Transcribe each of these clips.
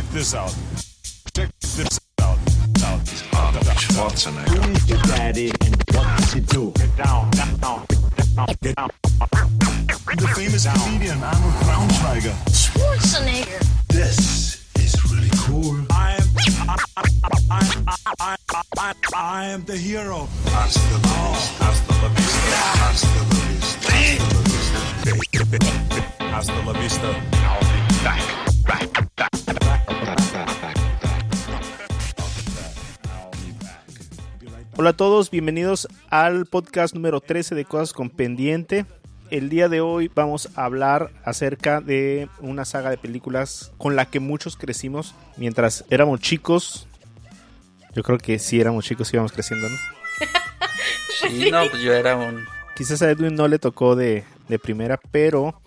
check this out. Check this out. out. Arnold Schwarzenegger. Who is your daddy and what does he do? Get Down, down, down, get down. The famous comedian Arnold Braunschweiger. Schwarzenegger. This is really cool. I am, I, I, I, I, I am the hero. Hasta la vista. Hasta la vista. Hasta la vista. Hasta la vista. Hasta la vista. I'll be back. Back. Back. Back. Hola a todos, bienvenidos al podcast número 13 de Cosas con Pendiente. El día de hoy vamos a hablar acerca de una saga de películas con la que muchos crecimos mientras éramos chicos. Yo creo que sí éramos chicos, íbamos creciendo, ¿no? Sí, no, pues yo era un... Quizás a Edwin no le tocó de, de primera, pero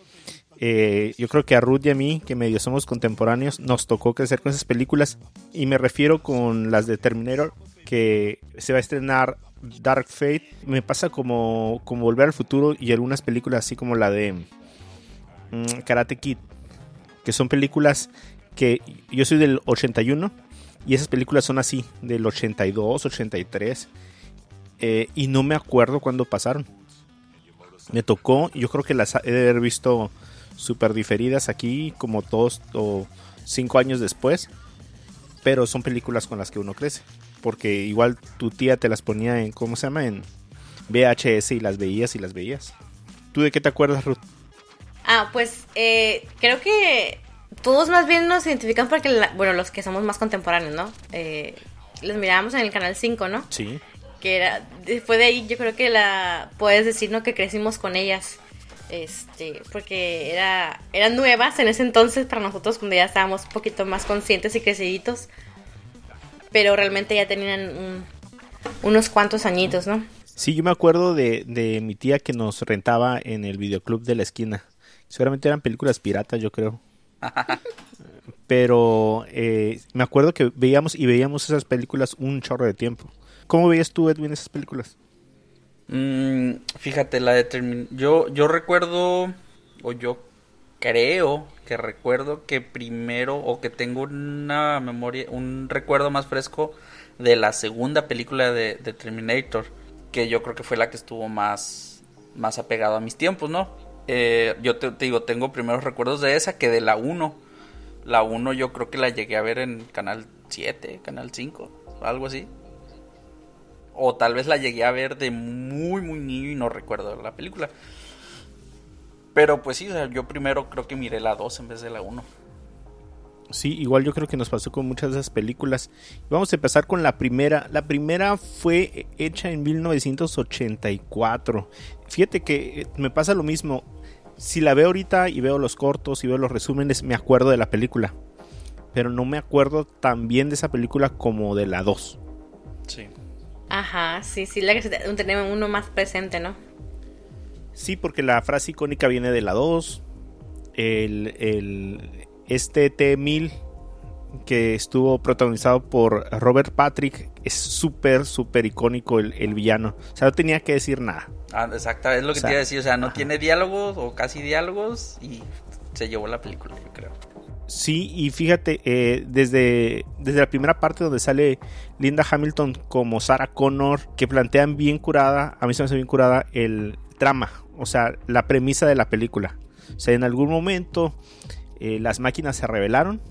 eh, yo creo que a Ruth y a mí, que medio somos contemporáneos, nos tocó crecer con esas películas. Y me refiero con las de Terminator, que se va a estrenar Dark Fate. Me pasa como, como Volver al Futuro y algunas películas así como la de mm, Karate Kid, que son películas que yo soy del 81 y esas películas son así, del 82, 83. eh, y no me acuerdo cuándo pasaron. Me tocó, yo creo que las he de haber visto súper diferidas aquí, como dos o cinco años después. Pero son películas con las que uno crece. Porque igual tu tía te las ponía en, ¿cómo se llama? En VHS y las veías y las veías. ¿Tú de qué te acuerdas, Ruth? Ah, pues eh, creo que todos más bien nos identifican porque, la- bueno, los que somos más contemporáneos, ¿no? Eh, los mirábamos en el canal 5, ¿no? Sí. Que era, después de ahí yo creo que la, puedes decir, ¿no? Que crecimos con ellas. Este, porque era, eran nuevas en ese entonces para nosotros cuando ya estábamos un poquito más conscientes y creciditos. Pero realmente ya tenían un- unos cuantos añitos, ¿no? Sí, yo me acuerdo de, de mi tía que nos rentaba en el videoclub de la esquina. Seguramente eran películas piratas, yo creo. Pero eh, me acuerdo que veíamos y veíamos esas películas un chorro de tiempo. ¿Cómo veías tú, Edwin, esas películas? Mm, fíjate, la de Termin- Yo, yo recuerdo, o yo creo que recuerdo que primero, o que tengo una memoria, un recuerdo más fresco de la segunda película de, Terminator, que yo creo que fue la que estuvo más, más apegado a mis tiempos, ¿no? Eh, yo te, te digo, tengo primeros recuerdos de esa que de la 1. La 1 yo creo que la llegué a ver en Canal 7, Canal 5, algo así. O tal vez la llegué a ver de muy, muy niño y no recuerdo la película. Pero pues sí, o sea, yo primero creo que miré la 2 en vez de la 1. Sí, igual yo creo que nos pasó con muchas de esas películas. Vamos a empezar con la primera. La primera fue hecha en 1984. Fíjate que eh, me pasa lo mismo. Si la veo ahorita y veo los cortos y veo los resúmenes, me acuerdo de la película. Pero no me acuerdo tan bien de esa película como de la 2. Sí. Ajá, sí, sí, la que tenemos uno más presente, ¿no? Sí, porque la frase icónica viene de la 2. El, el- este T-1000 que estuvo protagonizado por Robert Patrick es súper, súper icónico el, el villano. O sea, no tenía que decir nada. Ah, exacto, es lo que O sea, te iba a decir. O sea, no ajá. tiene diálogos o casi diálogos y se llevó la película, yo creo. Sí, y fíjate, eh, desde, desde la primera parte donde sale Linda Hamilton como Sarah Connor, que plantean bien curada, a mí se me hace bien curada el trama, o sea, la premisa de la película. O sea, en algún momento eh, las máquinas se rebelaron,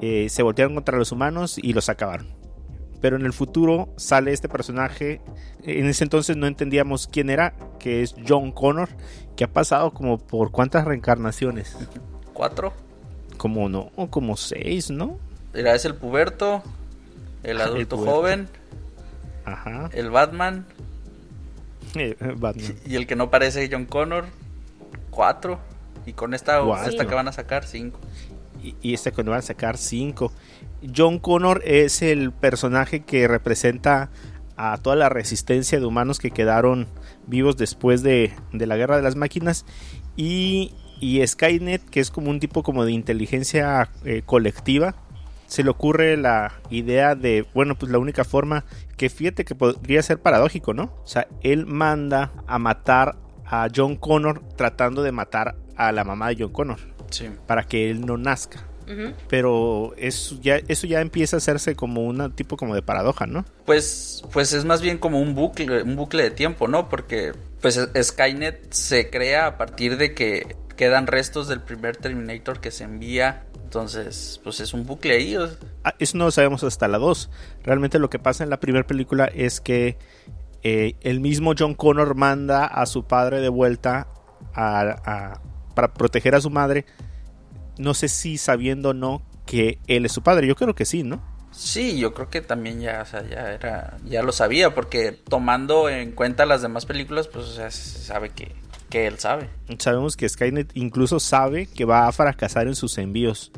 eh, se voltearon contra los humanos y los acabaron. Pero en el futuro sale este personaje, en ese entonces no entendíamos quién era, que es John Connor, que ha pasado como por cuántas reencarnaciones. ¿Cuatro? Como no, como seis, ¿no? Mira, es el puberto, el Ah, el adulto puberto. joven, Ajá. el Batman Batman. y el que no parece John Connor. Cuatro. Y con esta, esta que van a sacar, cinco. Y, y este que van a sacar cinco. John Connor es el personaje que representa a toda la resistencia de humanos que quedaron vivos después de, de la guerra de las máquinas. Y, y Skynet, que es como un tipo como de inteligencia eh, colectiva. Se le ocurre la idea de, bueno, pues la única forma que fíjate que podría ser paradójico, ¿no? O sea, él manda a matar a John Connor tratando de matar a la mamá de John Connor Sí. para que él no nazca. Pero eso ya, eso ya empieza a hacerse como un tipo como de paradoja, ¿no? Pues, pues es más bien como un bucle, un bucle de tiempo, ¿no? Porque pues Skynet se crea a partir de que quedan restos del primer Terminator que se envía. Entonces, pues es un bucle ahí. Ah, Eso no lo sabemos hasta la 2. Realmente lo que pasa en la primera película es que eh, el mismo John Connor manda a su padre de vuelta a- a- para proteger a su madre. No sé si sabiendo o no que él es su padre. Yo creo que sí, ¿no? Sí, yo creo que también ya, o sea, ya era, ya lo sabía, porque tomando en cuenta las demás películas, pues o sea, se sabe que, que él sabe. Sabemos que Skynet incluso sabe que va a fracasar en sus envíos.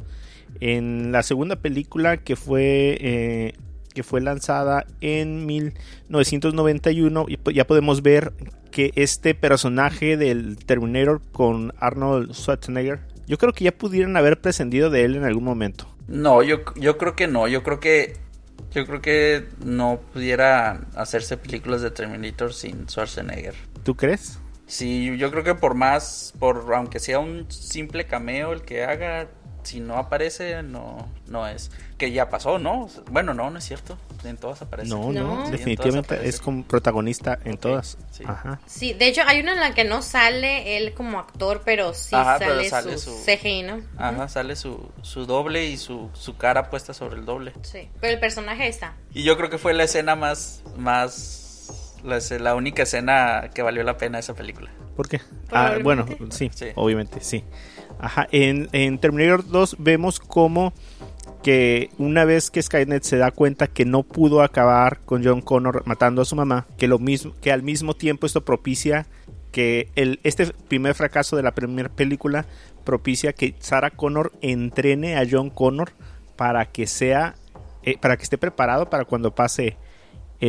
En la segunda película que fue eh, que fue lanzada en 1991 y po- ya podemos ver que este personaje del Terminator con Arnold Schwarzenegger, yo creo que ya pudieran haber prescindido de él en algún momento. No, yo, yo creo que no, yo creo que yo creo que no pudiera hacerse películas de Terminator sin Schwarzenegger. ¿Tú crees? Sí, yo creo que por más, por aunque sea un simple cameo el que haga, si no aparece, no, no es. Que ya pasó, ¿no? Bueno, no, no es cierto. En todas aparece. No, no. Sí, definitivamente es como protagonista en todas. sí. Ajá. Sí, de hecho hay una en la que no sale él como actor, pero sí Ajá, pero sale, sale su, su- CGI, ¿no? Ajá, sale su, su doble y su, su cara puesta sobre el doble. Sí, pero el personaje está. Y yo creo que fue la escena más, más, la, la única escena que valió la pena de esa película. ¿Por qué? Ah, bueno, sí, Sí. obviamente, sí. Ajá, en, en Terminator 2 vemos como que una vez que Skynet se da cuenta que no pudo acabar con John Connor matando a su mamá, que lo mismo, que al mismo tiempo esto propicia que el, este primer fracaso de la primera película propicia que Sarah Connor entrene a John Connor para que sea, eh, para que esté preparado para cuando pase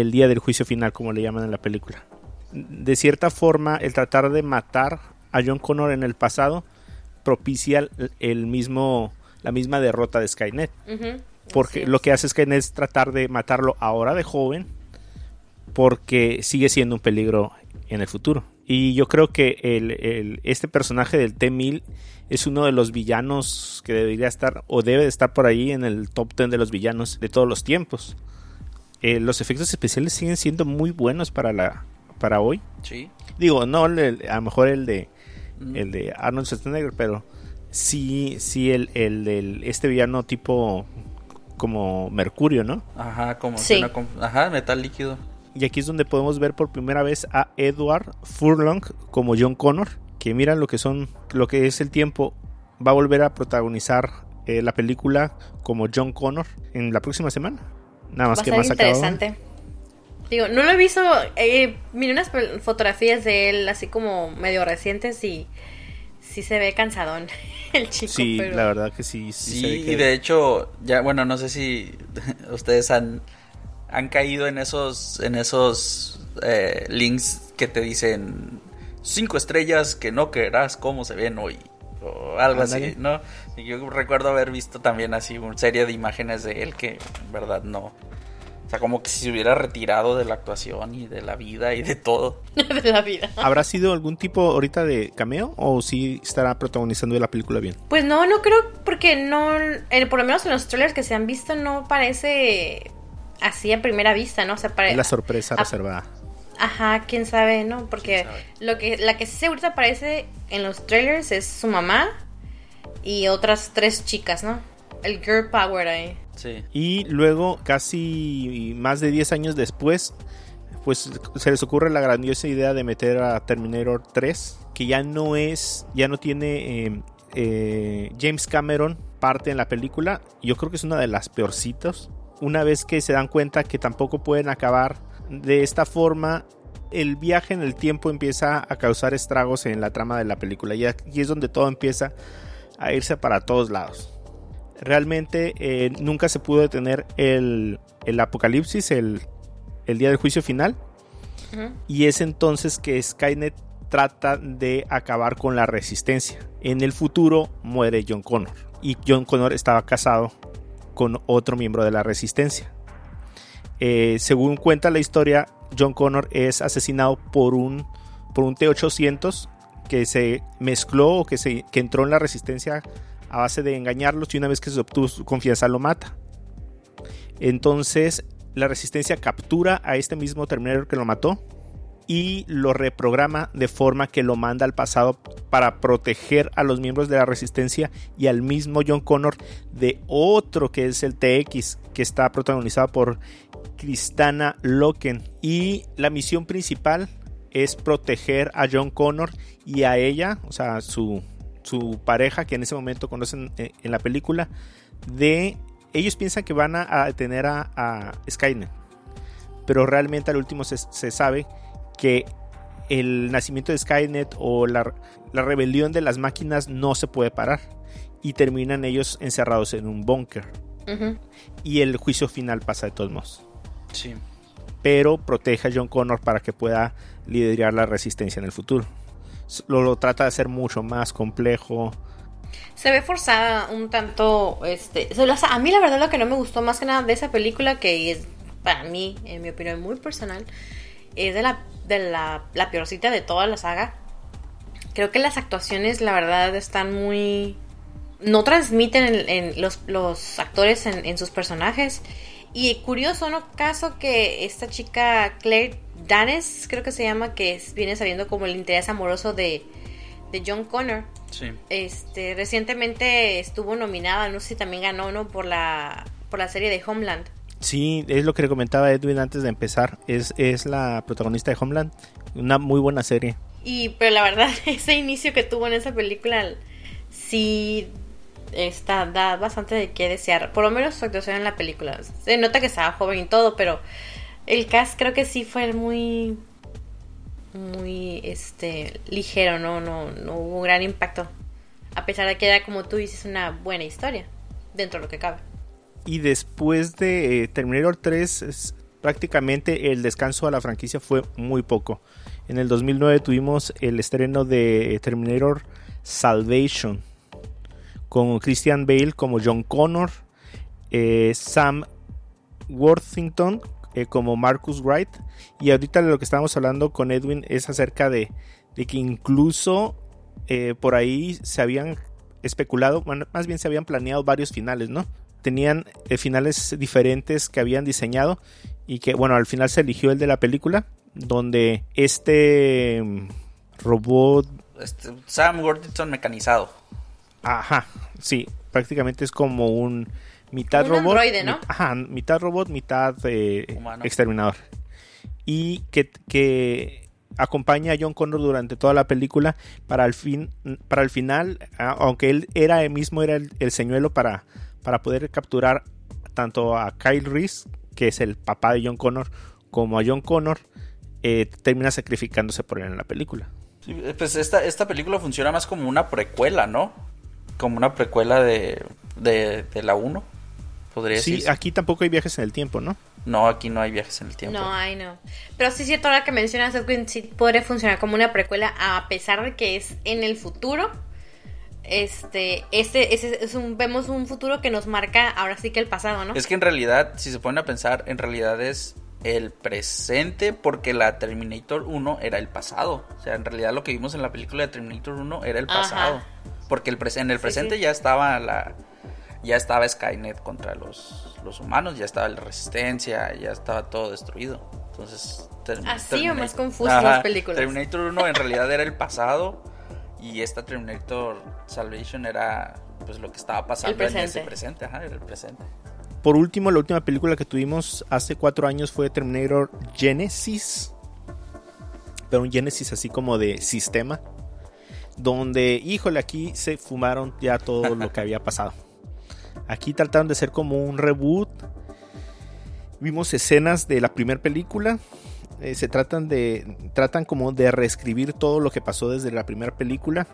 el día del juicio final, como le llaman en la película. De cierta forma el tratar de matar a John Connor en el pasado propicia el, mismo la misma derrota de Skynet. Porque lo que hace Skynet es tratar de matarlo ahora de joven porque sigue siendo un peligro en el futuro. Y yo creo que el, el- este personaje del T-1000 es uno de los villanos que debería estar o debe de estar por ahí en el top 10 de los villanos de todos los tiempos Eh, los efectos especiales siguen siendo muy buenos para la para hoy Sí. Digo, no el- el- a lo mejor el de Mm. el de Arnold Schwarzenegger, pero sí, sí el, el del este villano tipo como Mercurio, ¿no? Ajá, como Sí. una ajá, metal líquido. Y aquí es donde podemos ver por primera vez a Edward Furlong como John Connor, que mira lo que son, lo que es el tiempo, va a volver a protagonizar eh, la película como John Connor en la próxima semana. Nada más Va que más acabado. interesante. Digo, no lo he visto. Eh, miré unas fotografías de él así como medio recientes y sí se ve cansadón el chico. Sí, pero- la verdad que sí. sí Sí, se ve y de hecho, ya, bueno, no sé si ustedes han, han caído en esos, en esos eh, links que te dicen cinco estrellas que no creerás cómo se ven hoy. O algo así, ¿no? Y yo recuerdo haber visto también así una serie de imágenes de él que en verdad no. O sea, como que si se hubiera retirado de la actuación y de la vida y de todo. de la vida. ¿Habrá sido algún tipo ahorita de cameo o si estará protagonizando la película bien? Pues no, no creo, porque no, en- por lo menos en los trailers que se han visto no parece así a primera vista, ¿no? O sea, Es la sorpresa reservada. Ajá, quién sabe, ¿no? Porque lo que la que sí ahorita aparece en los trailers es su mamá y otras tres chicas, ¿no? El girl power ahí. Sí. Y luego, casi más de 10 años después, pues se les ocurre la grandiosa idea de meter a Terminator 3, que ya no es, ya no tiene eh, eh, James Cameron parte en la película. Yo creo que es una de las peorcitas. Una vez que se dan cuenta que tampoco pueden acabar de esta forma, el viaje en el tiempo empieza a causar estragos en la trama de la película. Y aquí es donde todo empieza a irse para todos lados realmente eh, nunca se pudo detener el, el apocalipsis, el, el día del juicio final. Y es entonces que Skynet trata de acabar con la resistencia. En el futuro muere John Connor. Y John Connor estaba casado con otro miembro de la resistencia. Eh, según cuenta la historia, John Connor es asesinado por un, por un T-800 que se mezcló o que, se, que entró en la resistencia a base de engañarlos y una vez que se obtuvo su confianza lo mata. Entonces la resistencia captura a este mismo Terminator que lo mató y lo reprograma de forma que lo manda al pasado para proteger a los miembros de la resistencia y al mismo John Connor de otro que es el TX que está protagonizado por Kristana Loken y la misión principal es proteger a John Connor y a ella, o sea, su, su pareja que en ese momento conocen eh, en la película de ellos piensan que van a detener a, a Skynet pero realmente al último se, se sabe que el nacimiento de Skynet o la, la, rebelión de las máquinas no se puede parar y terminan ellos encerrados en un búnker. Uh -huh. Y el juicio final pasa de todos modos. Sí. Pero protege a John Connor para que pueda liderar la resistencia en el futuro. Lo, lo trata de hacer mucho más complejo. Se ve forzada un tanto. Este, a mí, la verdad, lo que no me gustó más que nada de esa película, que es para mí, en mi opinión, muy personal, es de la de la, la peorcita de toda la saga. Creo que las actuaciones, la verdad, están muy. No transmiten en, en los, los, actores en, en, sus personajes. Y curioso, ¿no? Caso que esta chica, Claire Danes, creo que se llama, que es, viene saliendo como el interés amoroso de, de John Connor. Sí. Este, recientemente estuvo nominada, no sé si también ganó, ¿no? Por la, por la serie de Homeland. Sí, es lo que le comentaba Edwin antes de empezar. Es, es la protagonista de Homeland. Una muy buena serie. Y, pero la verdad, ese inicio que tuvo en esa película, sí está, da bastante de qué desear. Por lo menos su actuación en la película. Se nota que estaba joven y todo, pero el cast creo que sí fue muy. Muy este ligero, no, no, no hubo un gran impacto. A pesar de que era, como tú dices, una buena historia. Dentro de lo que cabe y después de eh, Terminator 3 es, prácticamente el descanso a la franquicia fue muy poco. En el 2009 tuvimos el estreno de Terminator Salvation con Christian Bale como John Connor, eh, Sam Worthington eh, como Marcus Wright y ahorita lo que estábamos hablando con Edwin es acerca de, de que incluso eh, por ahí se habían especulado, bueno, más bien se habían planeado varios finales, ¿no? tenían eh, finales diferentes que habían diseñado y que bueno al final se eligió el de la película donde este mm, robot este, Sam Worthington mecanizado ajá sí prácticamente es como un mitad un robot androide, ¿no? mit, ajá, mitad robot mitad eh, exterminador y que, que acompaña a John Connor durante toda la película para el fin para el final aunque él era el mismo era el, el señuelo para para poder capturar tanto a Kyle Reese, que es el papá de John Connor, como a John Connor, eh, termina sacrificándose por él en la película. Sí, pues esta, esta película funciona más como una precuela, ¿no? Como una precuela de, de, de la 1, podría sí, decir. aquí tampoco hay viajes en el tiempo, ¿no? No, aquí no hay viajes en el tiempo. No, hay no. Pero sí es cierto, ahora que mencionas Edwin, sí podría funcionar como una precuela, a pesar de que es en el futuro este, este, ese es un, vemos un futuro que nos marca ahora sí que el pasado, ¿no? Es que en realidad, si se ponen a pensar, en realidad es el presente porque la Terminator 1 era el pasado. O sea, en realidad lo que vimos en la película de Terminator 1 era el pasado. Ajá. Porque el en el presente sí, sí. ya estaba la ya estaba Skynet contra los, los humanos, ya estaba la resistencia, ya estaba todo destruido. Entonces, así o más confuso las películas. Terminator 1 en realidad era el pasado y esta Terminator Salvation era pues lo que estaba pasando el en ese presente, ajá, era el presente. Por último, la última película que tuvimos hace cuatro años fue Terminator Genesis. Pero un Genesis así como de sistema. Donde, híjole, aquí se fumaron ya todo lo que había pasado. Aquí trataron de ser como un reboot. Vimos escenas de la primera película. Eh, se tratan de. Tratan como de reescribir todo lo que pasó desde la primera película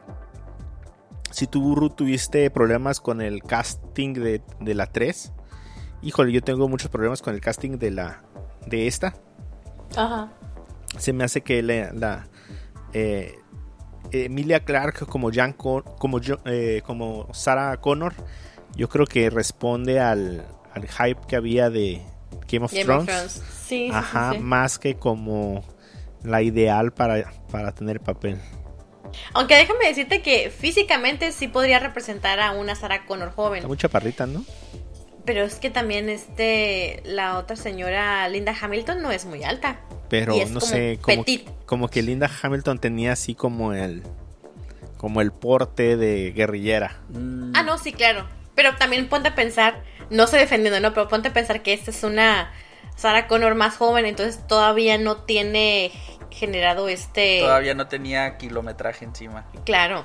si tú, Ruth, tuviste problemas con el casting de, de, la 3, híjole, yo tengo muchos problemas con el casting de la de esta. Ajá. Se me hace que la, la eh, Emilia Clark como Jan Con, como eh, como Sarah Connor, yo creo que responde al, al hype que había de Game of Game Thrones. Of Thrones. Sí, Ajá, sí, sí. más que como la ideal para, para tener papel. Aunque déjame decirte que físicamente sí podría representar a una Sarah Connor joven. Está muy chaparrita, ¿no? Pero es que también este la otra señora Linda Hamilton no es muy alta. Pero Y es no como sé, como que Linda Hamilton tenía así como el como el porte de guerrillera. Mm, Ah, no, sí, claro. Pero también ponte a pensar, no sé defendiendo, no, pero ponte a pensar que esta es una Sarah Connor más joven, entonces todavía no tiene generado este... Todavía no tenía kilometraje encima. Claro.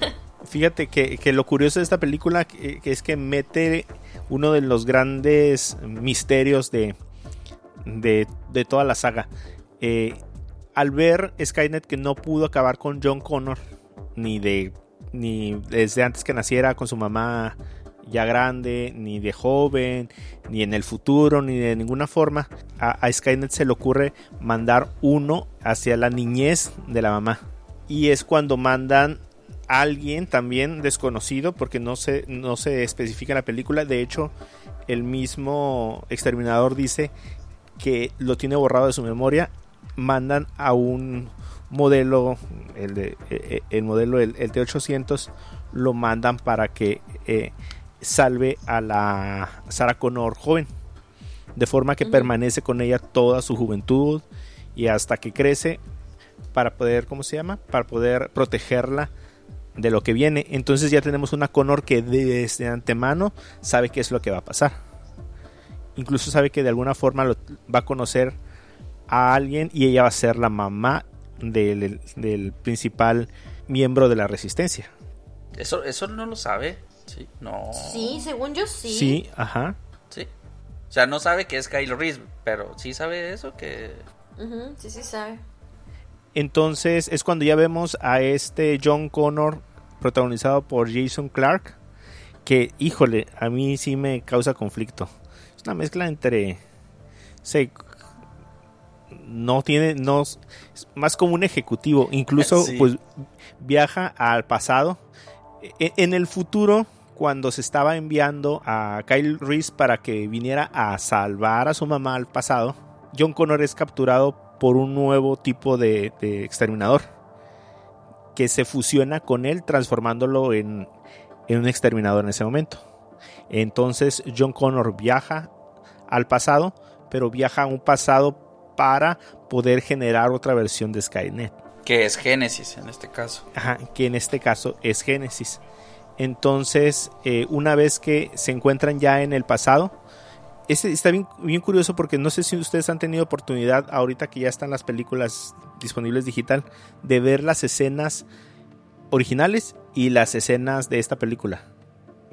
Fíjate que, que lo curioso de esta película que, que es que mete uno de los grandes misterios de, de, de toda la saga. Eh, al ver Skynet que no pudo acabar con John Connor, ni de ni desde antes que naciera con su mamá ya grande, ni de joven, ni en el futuro, ni de ninguna forma, a, Skynet se le ocurre mandar uno hacia la niñez de la mamá. Y es cuando mandan a alguien también desconocido, porque no se, no se especifica en la película. De hecho, el mismo exterminador dice que lo tiene borrado de su memoria. Mandan a un modelo, el, de, eh, el modelo, el, el T800, lo mandan para que eh, salve a la Sarah Connor joven. De forma que permanece con ella toda su juventud y hasta que crece para poder, ¿cómo se llama? Para poder protegerla de lo que viene. Entonces ya tenemos una Connor que desde antemano sabe qué es lo que va a pasar. Incluso sabe que de alguna forma lo- va a conocer a alguien y ella va a ser la mamá del, del principal miembro de la resistencia. Eso, eso no lo sabe. Sí, no. Sí, según yo sí. Sí, ajá. Sí. O sea, no sabe que es Kylo Reese, pero sí sabe eso que. Sí, sí sabe. Entonces es cuando ya vemos a este John Connor protagonizado por Jason Clark. Que, híjole, a mí sí me causa conflicto. Es una mezcla entre... sé, no tiene... No, es más como un ejecutivo. Incluso Sí. pues viaja al pasado. E- En el futuro, cuando se estaba enviando a Kyle Reese para que viniera a salvar a su mamá al pasado, John Connor es capturado por un nuevo tipo de, de exterminador que se fusiona con él transformándolo en, en un exterminador en ese momento. Entonces John Connor viaja al pasado, pero viaja a un pasado para poder generar otra versión de Skynet. Que es Génesis en este caso. Ajá, que en este caso es Génesis. Entonces, eh, una vez que se encuentran ya en el pasado, este está bien, bien curioso porque no sé si ustedes han tenido oportunidad, ahorita que ya están las películas disponibles digital, de ver las escenas originales y las escenas de esta película.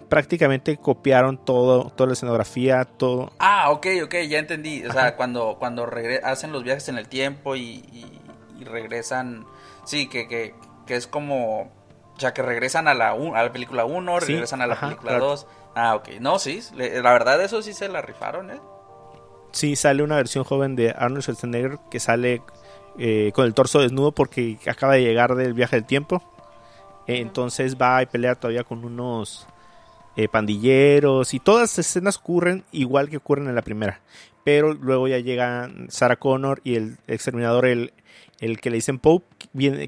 Prácticamente copiaron todo, toda la escenografía, todo. Ah, ok, ok, ya entendí. O sea, cuando, cuando hacen los viajes en el tiempo y, y- y regresan. Sí, que, que, que es como. O sea, que regresan a la, un- a la película 1, Sí, regresan a la ajá, película claro. 2. Ah, ok. No, sí, le- la verdad, eso sí se la rifaron, ¿eh? Sí, sale una versión joven de Arnold Schwarzenegger que sale eh, con el torso desnudo porque acaba de llegar del viaje del tiempo. Eh, Entonces va y pelea todavía con unos eh, pandilleros y todas las escenas ocurren igual que ocurren en la primera. Pero luego ya llegan Sarah Connor y el exterminador, el, el que le dicen Pope,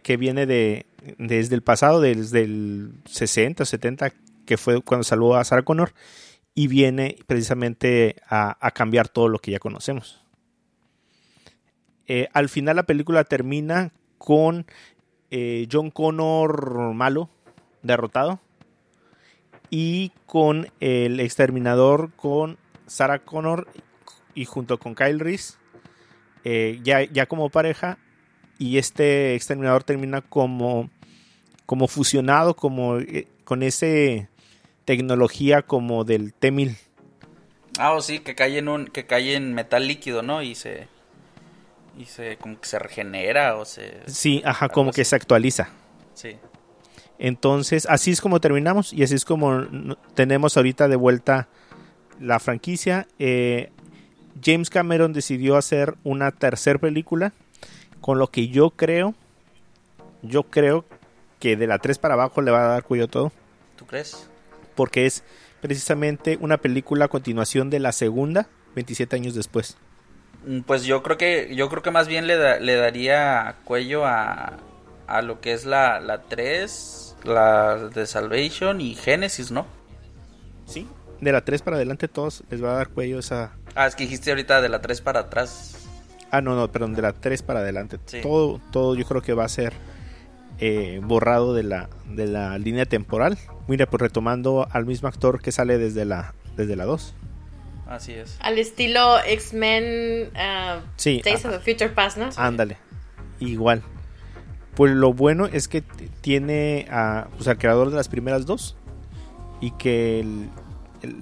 que viene de, desde el pasado, desde el 60, 70, que fue cuando salvó a Sarah Connor y viene precisamente a, a cambiar todo lo que ya conocemos. Eh, al final la película termina con eh, John Connor malo, derrotado, y con el exterminador con Sarah Connor y junto con Kyle Reese, eh, ya, ya como pareja, y este exterminador termina como, como fusionado, como eh, con ese tecnología como del T-1000. Ah, o sí, que cae en un, que cae en metal líquido, ¿no? Y se, y se, como que se regenera o se, Sí, ajá, como que se actualiza. sí. Entonces, así es como terminamos y así es como tenemos ahorita de vuelta la franquicia. Eh, James Cameron decidió hacer una tercera película con lo que yo creo, yo creo que de la 3 para abajo le va a dar cuello a todo, ¿Tú crees? porque es precisamente una película a continuación de la segunda, 27 años después. Mm, Pues yo creo que, yo creo que más bien le, da- le daría cuello a, a lo que es la, la 3, la de Salvation y Genesis, ¿no? Sí. De la 3 para adelante todos les va a dar cuello esa... Ah, es que dijiste ahorita de la 3 para atrás. Ah, no, no, perdón, de la 3 para adelante. Sí. Todo, todo yo creo que va a ser eh, borrado de la, de la línea temporal. Mira, pues retomando al mismo actor que sale desde la, desde la 2. Así es. Al estilo X-Men uh, Sí, Days of the Future Past, ¿no? Ándale, igual. Pues lo bueno es que tiene a, pues, al creador de las primeras dos y que el-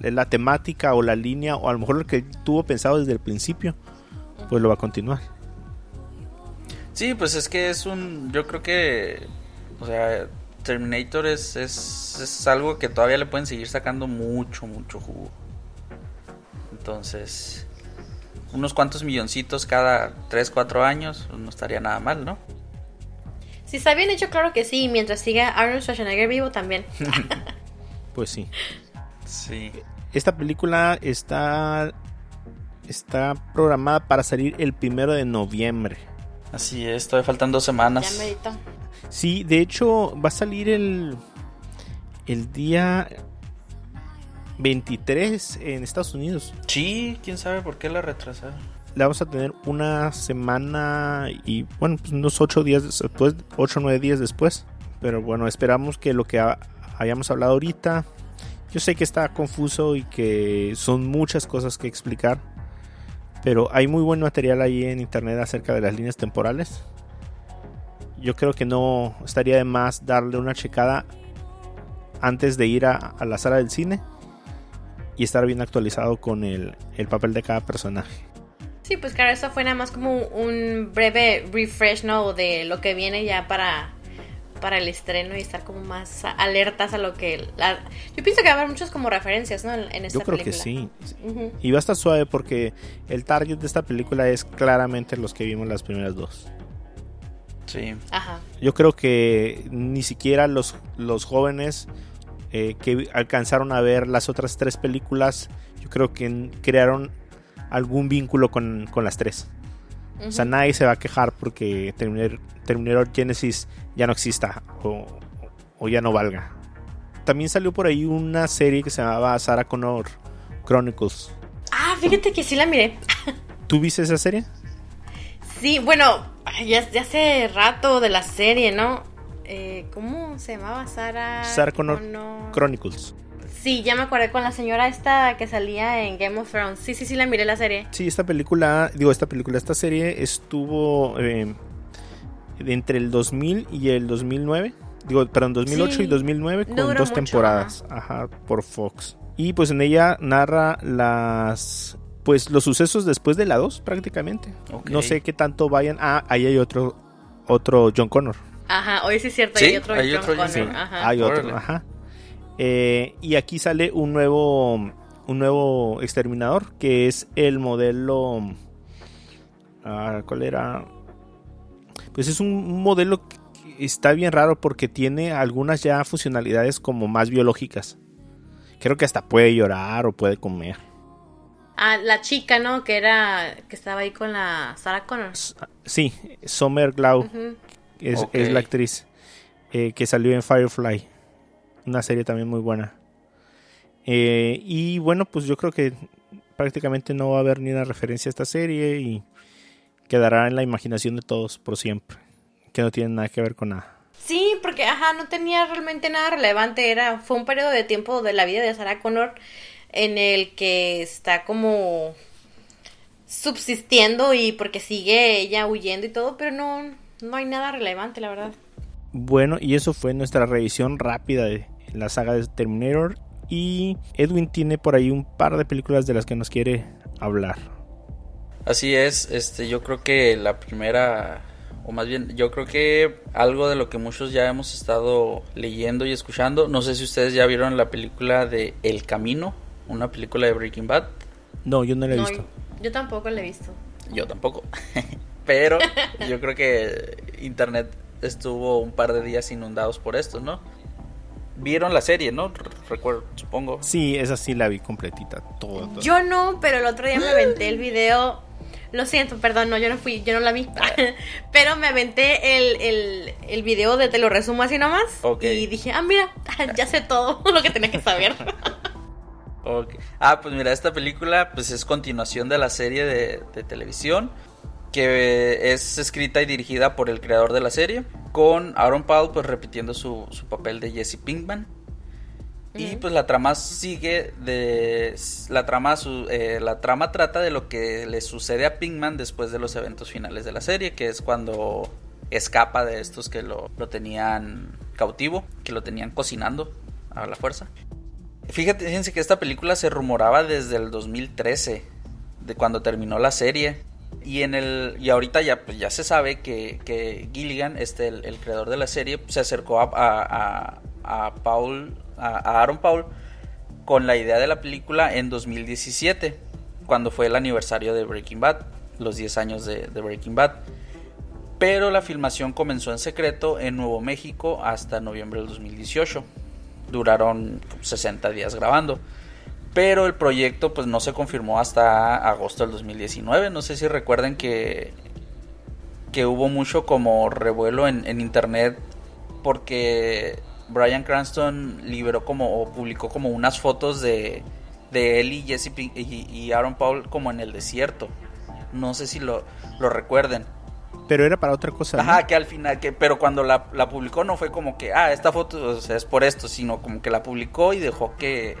el- la temática o la línea o a lo mejor lo que tuvo pensado desde el principio, pues lo va a continuar. Sí, pues es que es un. Yo creo que. O sea, Terminator es, es, es algo que todavía le pueden seguir sacando mucho, mucho jugo. Entonces. Unos cuantos milloncitos cada 3, 4 años. pues, no estaría nada mal, ¿no? Si está bien hecho, claro que sí. Mientras siga Arnold Schwarzenegger vivo también. Pues sí. Sí. Esta película está está programada para salir el primero de noviembre. Así es, todavía faltan dos ya semanas. Sí, de hecho va a salir el el día 23 en Estados Unidos. Sí, quién sabe por qué la retrasaron. La vamos a tener una semana y bueno, pues unos 8 días después, 8 o 9 días después. Pero bueno, esperamos que lo que ha- hayamos hablado ahorita, yo sé que está confuso y que son muchas cosas que explicar, pero hay muy buen material ahí en internet acerca de las líneas temporales. Yo creo que no estaría de más darle una checada antes de ir a, la sala del cine y estar bien actualizado con el, el papel de cada personaje. Sí, pues claro, eso fue nada más como un breve refresh, ¿no? De lo que viene ya para, para el estreno y estar como más alertas a lo que... la- Yo pienso que va a haber muchas como referencias, ¿no? En, en esta Yo creo que sí. Y va a estar suave porque el target de esta película es claramente los que vimos las primeras dos. Sí. Ajá. Yo creo que ni siquiera los, los jóvenes eh, que alcanzaron a ver las otras tres películas, yo creo que crearon algún vínculo con, con las tres. O sea, nadie se va a quejar porque Terminator, Terminator Genesis ya no exista o, o ya no valga. También salió por ahí una serie que se llamaba Sarah Connor Chronicles. Ah, fíjate que sí la miré. ¿Tú viste esa serie? Sí, bueno, ya, ya hace rato de la serie, ¿no? Eh, ¿Cómo se llamaba? Sara. Sarah Connor Connor- Chronicles. Sí, ya me acordé con la señora esta que salía en Game of Thrones. Sí, sí, sí, la miré la serie. Sí, esta película, digo, esta película, esta serie estuvo eh, entre el 2000 y el 2009. Digo, perdón, 2008 Sí, y 2009 con dos mucho, temporadas, ajá. por Fox. Y pues en ella narra las pues los sucesos después de la 2 prácticamente. No sé qué tanto vayan. Ah, ahí hay otro otro John Connor. Ajá, hoy sí es cierto, Sí, hay otro hay John otro John Connor. Ajá. Hay otro, Órale. ajá. Eh, y aquí sale un nuevo un nuevo exterminador que es el modelo ah, ¿cuál era? Pues es un modelo que está bien raro porque tiene algunas ya funcionalidades como más biológicas. Creo que hasta puede llorar o puede comer. Ah, la chica, ¿no? Que era, que estaba ahí con la Sarah Connor. Sí, Summer Glau es, es la actriz eh, que salió en Firefly. Una serie también muy buena. Eh, y bueno, pues yo creo que prácticamente no va a haber ni una referencia a esta serie y quedará en la imaginación de todos por siempre. Que no tiene nada que ver con nada. Sí, porque, ajá, no tenía realmente nada relevante. Era, fue un periodo de tiempo de la vida de Sarah Connor en el que está como subsistiendo y porque sigue ella huyendo y todo, pero no, no hay nada relevante, la verdad. Bueno, y eso fue nuestra revisión rápida de la saga de Terminator. Y Edwin tiene por ahí un par de películas de las que nos quiere hablar. Así es, este, yo creo que la primera, o más bien, yo creo que algo de lo que muchos ya hemos estado leyendo y escuchando, no sé si ustedes ya vieron la película de El Camino, una película de Breaking Bad, No, yo no la he No, visto. yo tampoco la he visto. yo tampoco, pero yo creo que Internet estuvo un par de días inundados por esto, ¿no? Vieron la serie, ¿no? Recuerdo, supongo. Sí, esa sí la vi completita. Toda, toda. Yo no, pero el otro día me aventé el video Lo siento, perdón, no, yo no fui, yo no la vi. Pero me aventé el, el, el video de te lo resumo así nomás. Ok. Y dije, ah, mira, ya sé todo lo que tenía que saber. Ok. Ah, pues mira, esta película pues es continuación de la serie de, de televisión que es escrita y dirigida por el creador de la serie, con Aaron Paul pues repitiendo su, su papel de Jesse Pinkman. Y pues la trama sigue de la trama su- eh, la trama trata de lo que le sucede a Pinkman después de los eventos finales de la serie, que es cuando escapa de estos que lo, lo tenían cautivo, que lo tenían cocinando a la fuerza. Fíjate, fíjense que esta película se rumoraba desde el 2013, de cuando terminó la serie. Y en el y ahorita ya, pues, ya se sabe que, que Gilligan, este, el, creador de la serie, se acercó a, a, a- Paul, a Aaron Paul, con la idea de la película en 2017, cuando fue el aniversario de Breaking Bad, los 10 años de, de Breaking Bad. Pero la filmación comenzó en secreto en Nuevo México hasta noviembre del 2018. Duraron 60 días grabando. Pero el proyecto pues no se confirmó hasta agosto del 2019. No sé si recuerden que, que hubo mucho como revuelo en, en internet porque Brian Cranston liberó como o publicó como unas fotos de, de él y Jesse Pink- y, y Aaron Paul como en el desierto. No sé si lo, lo recuerden. Pero era para otra cosa. ¿no? Ajá, que al final, que, pero cuando la, la publicó no fue como que, ah, esta foto o sea, es por esto, sino como que la publicó y dejó que,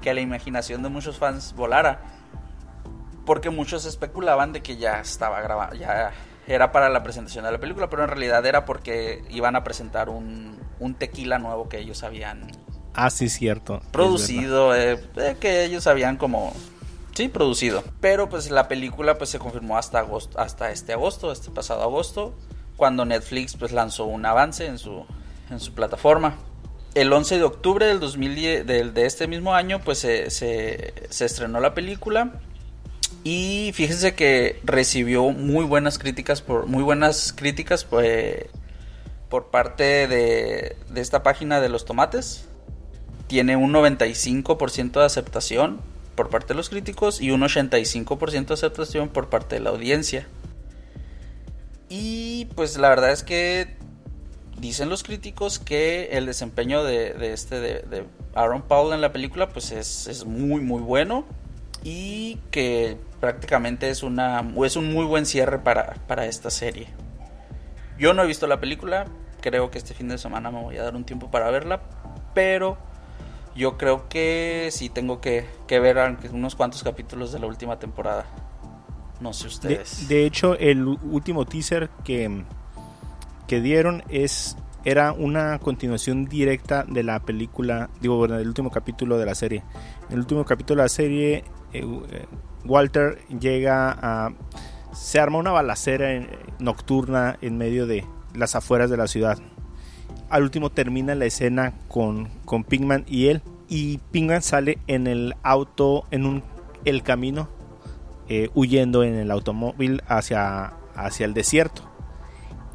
que la imaginación de muchos fans volara. Porque muchos especulaban de que ya estaba grabado, ya era para la presentación de la película, pero en realidad era porque iban a presentar un, un tequila nuevo que ellos habían Ah, sí, cierto. Producido, eh, eh, que ellos habían como sí producido. Pero pues la película pues se confirmó hasta agosto, hasta este agosto, este pasado agosto, cuando Netflix pues lanzó un avance en su en su plataforma. El 11 de octubre del 2010 del- de, este mismo año pues se estrenó la película y fíjense que recibió muy buenas críticas por muy buenas críticas pues, por parte de, de esta página de los tomates tiene un 95% de aceptación por parte de los críticos y un 85% de aceptación por parte de la audiencia. Y pues la verdad es que dicen los críticos que el desempeño de, de este de, de Aaron Paul en la película pues es, es muy muy bueno y que prácticamente es una es un muy buen cierre para, para esta serie. Yo no he visto la película, creo que este fin de semana me voy a dar un tiempo para verla, pero yo creo que sí tengo que, que ver unos cuantos capítulos de la última temporada. No sé De, ustedes. de hecho, el último teaser que, que dieron es era una continuación directa de la película, digo, del último capítulo de la serie. En el último capítulo de la serie, eh, eh, Walter llega a... Se arma una balacera en- nocturna en medio de las afueras de la ciudad. Al último termina la escena con, con Pinkman y él. Y Pinkman sale en el auto, en un, el camino eh, huyendo en el automóvil hacia, hacia el desierto.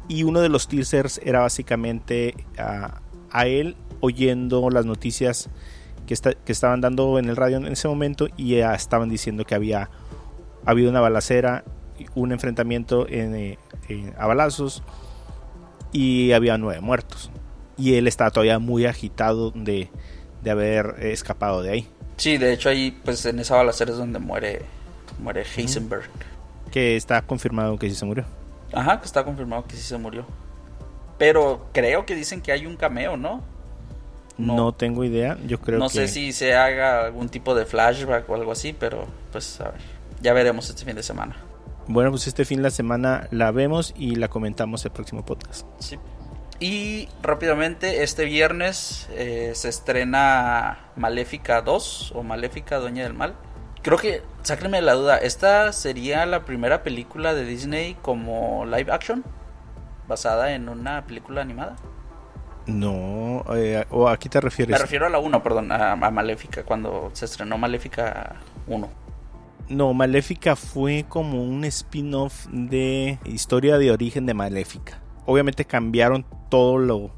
Y uno de los teasers era básicamente a, a él oyendo las noticias que, está- que estaban dando en el radio en ese momento y ya estaban diciendo que había habido una balacera, un enfrentamiento en, eh, en- a balazos y había nueve muertos. Y él estaba todavía muy agitado de, de haber escapado de ahí. Sí, de hecho ahí pues en esa balacera es donde muere muere Heisenberg. Que está confirmado que sí se murió. Ajá, que está confirmado que sí se murió. Pero creo que dicen que hay un cameo, ¿no? No, No. tengo idea. Yo creo no que sé si se haga algún tipo de flashback o algo así, pero pues a ver, ya veremos este fin de semana. Bueno, pues este fin de semana la vemos y la comentamos el próximo podcast. Sí. Y rápidamente, este viernes eh, se estrena Maléfica 2 o Maléfica Dueña del Mal. Creo que, sáquenme la duda, ¿esta sería la primera película de Disney como live action? ¿Basada en una película animada? No, eh, o a qué te refieres? Me refiero a la 1, perdón, a, a Maléfica, cuando se estrenó Maléfica 1. No, Maléfica fue como un spin-off de historia de origen de Maléfica. Obviamente cambiaron todo lo,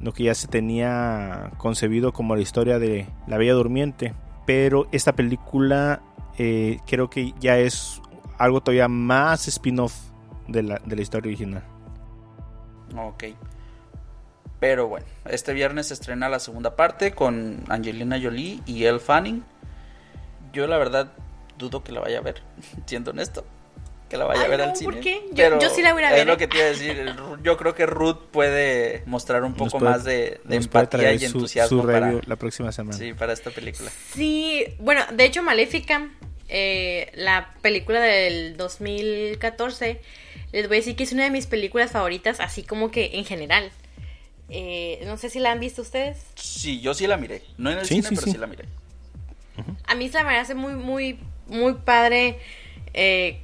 lo que ya se tenía concebido como la historia de La Bella Durmiente. Pero esta película eh, creo que ya es algo todavía más spin-off de la, de la historia original. Ok. Pero bueno, este viernes se estrena la segunda parte con Angelina Jolie y Elle Fanning. Yo la verdad dudo que la vaya a ver, siendo honesto. Que la vaya Ay, a ver no, al ¿por cine. qué? Yo- Pero yo sí la voy a a Es ver, lo que te iba a decir. Yo creo que Ruth puede mostrar un poco puede- más de, de empatía y su- entusiasmo su para, la próxima semana. sí, para esta película. Sí, bueno, de hecho Maléfica, eh, la película del 2014, les voy a decir que es una de mis películas favoritas, así como que en general. Eh, no sé si la han visto ustedes. Sí, yo sí la miré. No en el Sí, cine, sí, pero sí. sí la miré. A mí se me hace muy, muy, muy padre eh,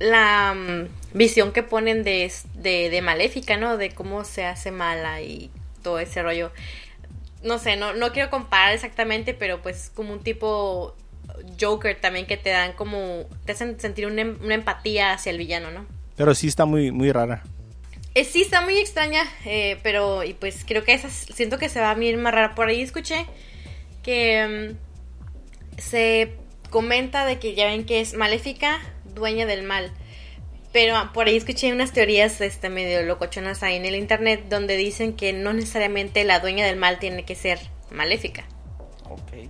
la mm, visión que ponen de, es- de, de Maléfica, ¿no? De cómo se hace mala y todo ese rollo. No sé, no, no quiero comparar exactamente, pero pues como un tipo Joker también que te dan como, te hacen sentir una, em- una empatía hacia el villano, ¿no? Pero sí está muy, muy rara. Eh, sí, está muy extraña, eh, pero y pues creo que esa siento que se va a ir más rara. Por ahí escuché que mm, se comenta de que ya ven que es maléfica, dueña del mal. Pero por ahí escuché unas teorías este, medio locochonas ahí en el internet donde dicen que no necesariamente la dueña del mal tiene que ser maléfica. Ok.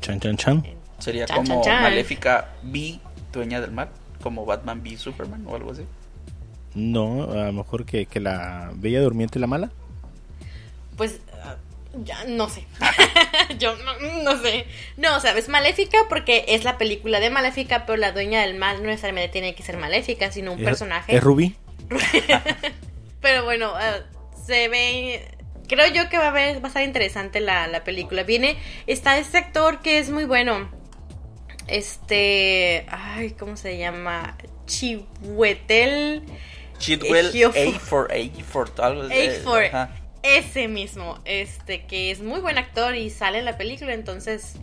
Chan, chan, chan. Sería Chan, como chan, chan. Maléfica B, dueña del mal. Como Batman B, Superman o algo así. No, a lo mejor que, que la Bella Durmiente la mala. Pues ya no sé. Yo no, no sé. No, o sea, es maléfica porque es la película de maléfica, pero la dueña del mal no necesariamente tiene que ser maléfica, sino un Es- personaje. ¿Es Ruby? Pero bueno, ah, se ve. Creo yo que va a, ver, va a estar interesante la, la película. Viene. Está este actor que es muy bueno. Este. Ay, ¿cómo se llama? Chihuetel. Chidwell. A for A for algo así. A for. Ese mismo, este que es muy buen actor y sale en la película, entonces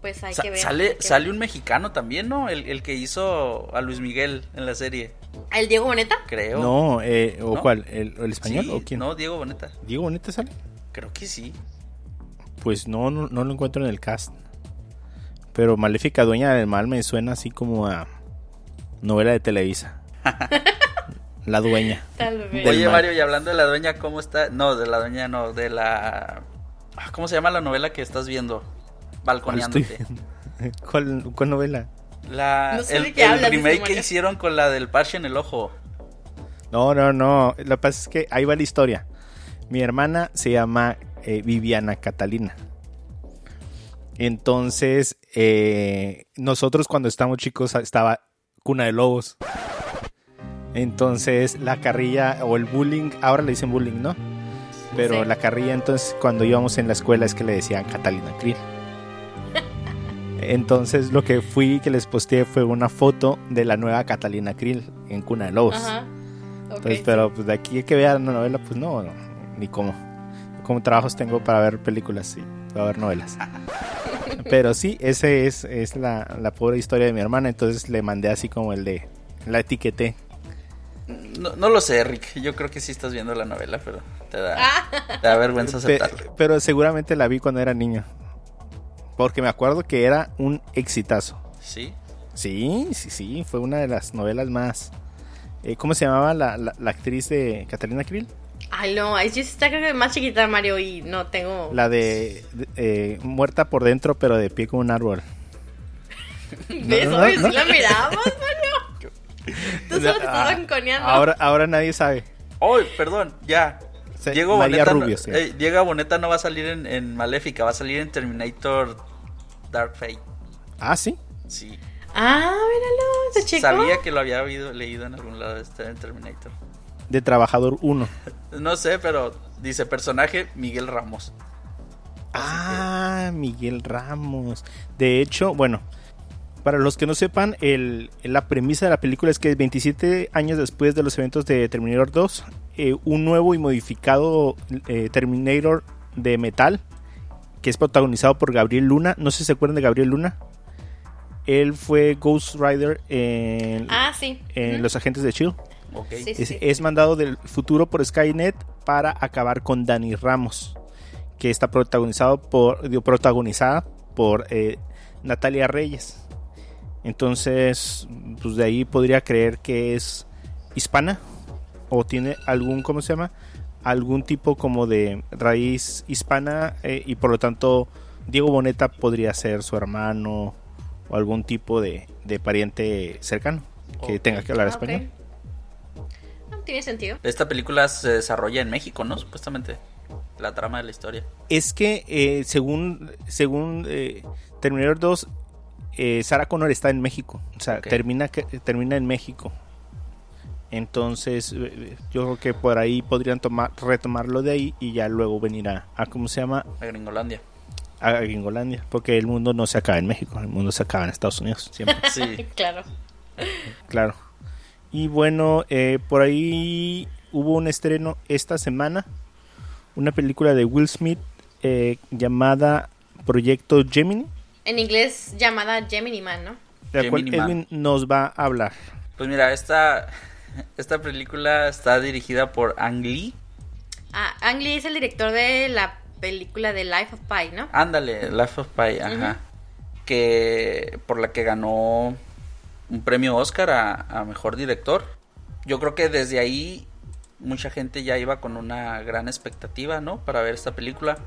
pues hay Sa- que ver. sale, hay que sale ver. un mexicano también, ¿no? El, el que hizo a Luis Miguel en la serie, ¿El Diego Boneta? creo. No, eh, ¿o ¿No? cuál? ¿El, el español Sí, o quién? No, Diego Boneta. ¿Diego Boneta sale? Creo que sí. Pues no, no, no lo encuentro en el cast. Pero Maléfica Dueña del Mal me suena así como a novela de Televisa. la dueña. Tal vez. Oye. Mario, y hablando de la dueña, ¿cómo está? No, de la dueña no, de la... Ah, ¿Cómo se llama la novela que estás viendo? ¿Cuál, estoy Balconeándote. ¿Cuál, cuál novela? La, No sé el, de qué el hablas, dice remake que Mario. hicieron con la del parche en el ojo. No, no, no. Lo que pasa es que ahí va la historia. Mi hermana se llama eh, Viviana Catalina. Entonces, eh, nosotros cuando estábamos chicos estaba Cuna de Lobos. Entonces, la carrilla o el bullying, ahora le dicen bullying, ¿no? Pero Sí. la carrilla, entonces, cuando íbamos en la escuela es que le decían Catalina Krill. Entonces, lo que fui que les posteé fue una foto de la nueva Catalina Krill en Cuna de Lobos. Ajá. Sí. pero pues, de aquí que vea la novela, pues no, no, ni cómo. Como trabajos tengo para ver películas y para ver novelas. Pero sí, ese es, es la, la pobre historia de mi hermana, entonces le mandé así como el de la etiqueté. No, no lo sé, Rick. Yo creo que sí estás viendo la novela, pero te da, Ah. te da vergüenza aceptarlo. pero seguramente la vi cuando era niño. Porque me acuerdo que era un exitazo. Sí. Sí, sí, sí, fue una de las novelas más... eh, ¿Cómo se llamaba la, la- la actriz de Catalina Krill? Ay, no, es está creo que más chiquita Mario y no tengo. La de, de- eh, muerta por dentro, pero de pie como un árbol. ¿Ves? no. sí la miramos, Mario. Tú solo te estás Ah. Ahora, ahora nadie sabe. ¡Oh, perdón! Ya. Se- Diego María Boneta, no- Rubio, sí. eh, Diego Boneta no va a salir en, en Maléfica, va a salir en Terminator Dark Fate. Ah, sí. Sí. Ah, míralo, chico. Sabía que lo había oído, leído en algún lado este en Terminator. De Trabajador 1. No sé, pero dice personaje Miguel Ramos. Ah, Miguel Ramos. De hecho, bueno, para los que no sepan, el, la premisa de la película es que 27 años después de los eventos de Terminator 2, eh, un nuevo y modificado eh, Terminator de metal, que es protagonizado por Gabriel Luna. No sé si se acuerdan de Gabriel Luna. Él fue Ghost Rider en, Ah, sí. en. Los Agentes de. Sí, sí, Es, sí. es mandado del futuro por Skynet para acabar con Danny Ramos, que está protagonizado por, digo, protagonizada por eh, Natalia Reyes. Entonces, pues de ahí podría creer que es hispana o tiene algún, ¿cómo se llama? Algún tipo como de raíz hispana eh, y por lo tanto Diego Boneta podría ser su hermano o algún tipo de, de pariente cercano que tenga que hablar Ah, español. No, tiene sentido. Esta película se desarrolla en México, ¿no? Supuestamente. La trama de la historia. Es que eh, según, según eh, Terminator 2, eh, Sarah Connor está en México. O sea, Ok. termina, que- termina en México. Entonces, eh, yo creo que por ahí podrían tomar, retomarlo de ahí y ya luego venir a, a ¿cómo se llama? A Gringolandia. A Gringolandia. Porque el mundo no se acaba en México, el mundo se acaba en Estados Unidos, siempre. Sí. claro. claro. Y bueno, eh, por ahí hubo un estreno esta semana, una película de Will Smith eh, llamada Proyecto Gemini. En inglés llamada Gemini Man, ¿no? de la cual Gemini Man. Edwin nos va a hablar. Pues mira, esta, esta película está dirigida por Ang Lee. Ah, Ang Lee es el director de la película de Life of Pi, ¿no? Ándale, Life of Pi, ajá. Que por la que ganó un premio Oscar a, a mejor director. Yo creo que desde ahí mucha gente ya iba con una gran expectativa, ¿no? Para ver esta película.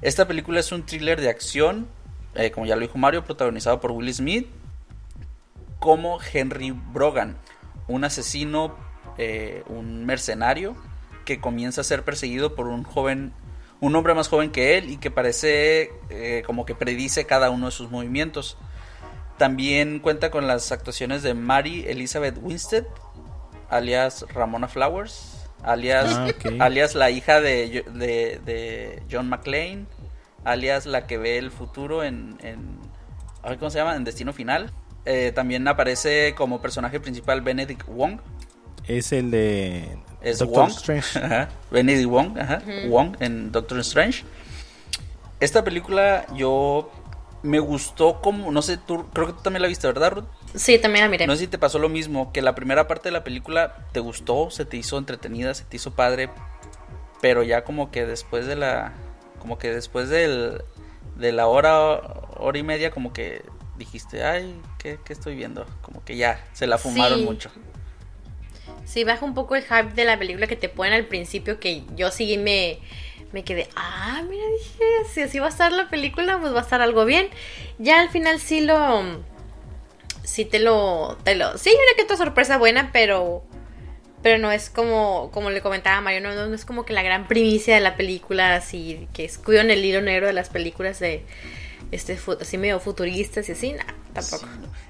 Esta película es un thriller de acción, eh, como ya lo dijo Mario, protagonizado por Will Smith, como Henry Brogan, un asesino, eh, un mercenario que comienza a ser perseguido por un joven, un hombre más joven que él y que parece eh, como que predice cada uno de sus movimientos. También cuenta con las actuaciones de Mary Elizabeth Winstead, alias Ramona Flowers, alias, Ah, alias la hija de, de- de John McClane, alias la que ve el futuro en, en ¿cómo se llama? En Destino Final. Eh, también aparece como personaje principal Benedict Wong. Es el de Es Doctor Wong. Strange. Ajá. Benedict Wong, ajá. Wong en Doctor Strange. Esta película yo me gustó como, no sé, tú creo que tú también la viste, ¿verdad, Ruth? Sí, también la miré. No sé si te pasó lo mismo, que la primera parte de la película te gustó, se te hizo entretenida, se te hizo padre, pero ya como que después de la, como que después del, de la hora, hora y media, como que dijiste, ay, ¿qué, qué estoy viendo? Como que ya, se la fumaron Sí. mucho. Sí, baja un poco el hype de la película que te ponen al principio, que yo sí me, me quedé, ah, mira, dije, si así va a estar la película, pues va a estar algo bien. Ya al final sí lo, sí te lo, te lo, sí, una que otra sorpresa buena, pero, pero no es como, como le comentaba Mario, no, no es como que la gran primicia de la película, así, que es cuidan el hilo negro de las películas de, este, así medio futuristas y así, nada, tampoco.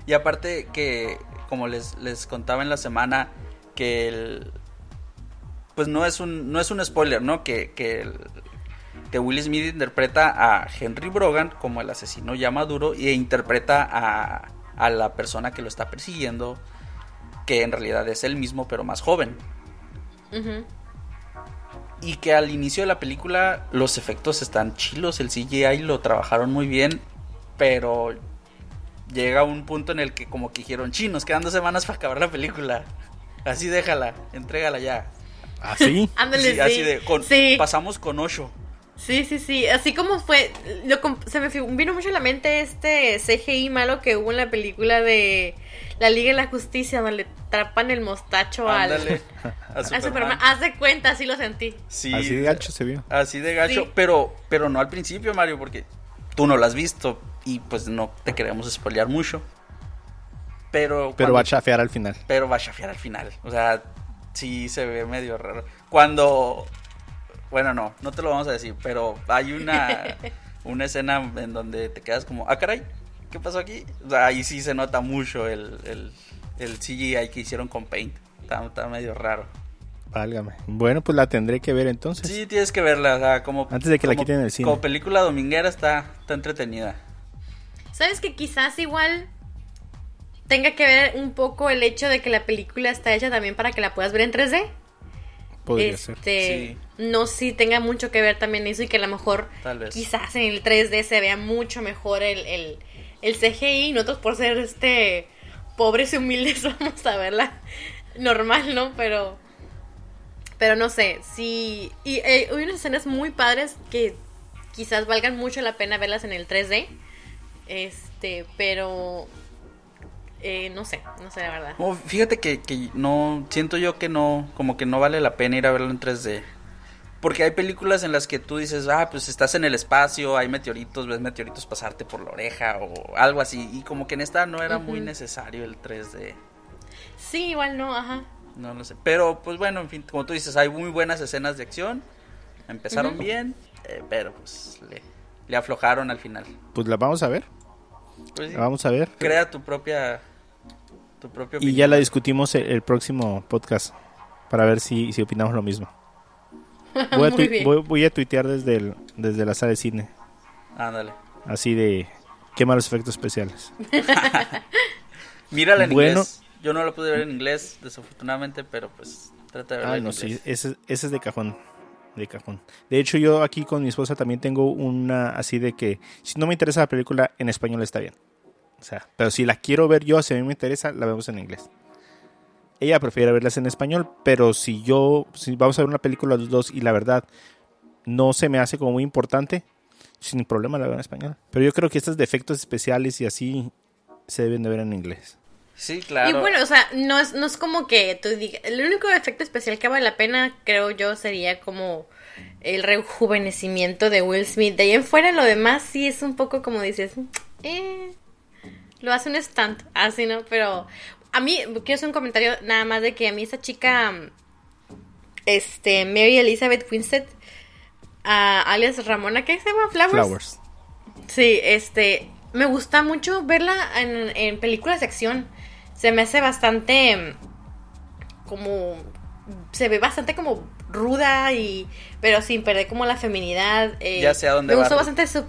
Y aparte que, como les, les contaba en la semana, que el... Pues no es un, no es un spoiler, ¿no? Que, que, el- que Will Smith interpreta a Henry Brogan como el asesino ya maduro e interpreta a, a la persona que lo está persiguiendo, que en realidad es él mismo, pero más joven. Y que al inicio de la película los efectos están chilos, el CGI lo trabajaron muy bien, pero llega un punto en el que como que dijeron, chinos, quedan dos semanas para acabar la película. Así déjala, entrégala ya. ¿Así? Ándale, Sí, sí. así de, con- Sí. pasamos con Osho. Sí, sí, sí. Así como fue. Lo, se me vino mucho a la mente este CGI malo que hubo en la película de La Liga de la Justicia, donde le trapan el mostacho al. A al Superman. Superman. Haz de cuenta, así lo sentí. Sí, Así de gacho se vio. Así de gacho, Sí. pero, pero no al principio, Mario, porque tú no lo has visto y pues no te queremos spoilear mucho. Pero, Pero cuando- va a chafear al final. pero va a chafear al final. O sea, sí se ve medio raro. Cuando. Bueno, no, no te lo vamos a decir, pero hay una, una escena en donde te quedas como, ah, caray, ¿qué pasó aquí? O sea, ahí sí se nota mucho el, el, el CGI que hicieron con Paint. Está, está medio raro. Válgame. Bueno, pues la tendré que ver entonces. Sí, tienes que verla, o sea, como. Antes de que la quiten del cine. Como película dominguera está, está entretenida. ¿Sabes que quizás igual tenga que ver un poco el hecho de que la película está hecha también para que la puedas ver en 3D? Podría ser. este, Sí. no si tenga mucho que ver también eso y que a lo mejor Tal vez. quizás en el 3D se vea mucho mejor el, el, el CGI y nosotros por ser este pobres y humildes vamos a verla normal, ¿no? Pero pero no sé, sí y eh, hay unas escenas muy padres que quizás valgan mucho la pena verlas en el 3D. Este, pero eh, no sé, no sé la verdad. Oh, fíjate que, que no, siento yo que no, como que no vale la pena ir a verlo en 3D. Porque hay películas en las que tú dices, ah, pues estás en el espacio, hay meteoritos, ves meteoritos pasarte por la oreja o algo así. Y como que en esta no era muy necesario el 3D. Sí, igual no, ajá. No lo sé. Pero pues bueno, en fin, como tú dices, hay muy buenas escenas de acción. Empezaron bien, eh, pero pues le, le aflojaron al final. Pues la vamos a ver. Pues sí, La vamos a ver. crea tu propia... Tu propia Y ya la discutimos el, el próximo podcast para ver si, si opinamos lo mismo. Voy a, voy- voy a tuitear desde, el- desde la sala de cine. Ándale. Así de qué malos efectos especiales. Mírala en Bueno. inglés. Yo no la pude ver en inglés, desafortunadamente, pero pues trata de verla en no, sí, ese, ese es de cajón. De cajón. De hecho, yo aquí con mi esposa también tengo una así de que si no me interesa la película, en español está bien. O sea, pero si la quiero ver yo, si a mí me interesa, la vemos en inglés. Ella prefiere verlas en español, pero si yo, si vamos a ver una película los dos y la verdad no se me hace como muy importante, sin problema la veo en español. Pero yo creo que estos defectos especiales y así se deben de ver en inglés. Sí, claro. Y bueno, o sea, no es, no es como que tú digas. El único efecto especial que vale la pena, creo yo, sería como el rejuvenecimiento de Will Smith. De ahí en fuera, lo demás sí es un poco como dices, eh, lo hace un stunt, así, ¿no? Pero a mí, quiero hacer un comentario nada más de que a mí esa chica, este, Mary Elizabeth Winstead, ah, alias Ramona, ¿qué se llama? Flowers. Flowers. Sí, este, me gusta mucho verla en, en películas de acción. Se me hace bastante como se ve bastante como ruda y pero sin perder como la feminidad. eh, Ya sé a dónde Me va, gustó bastante su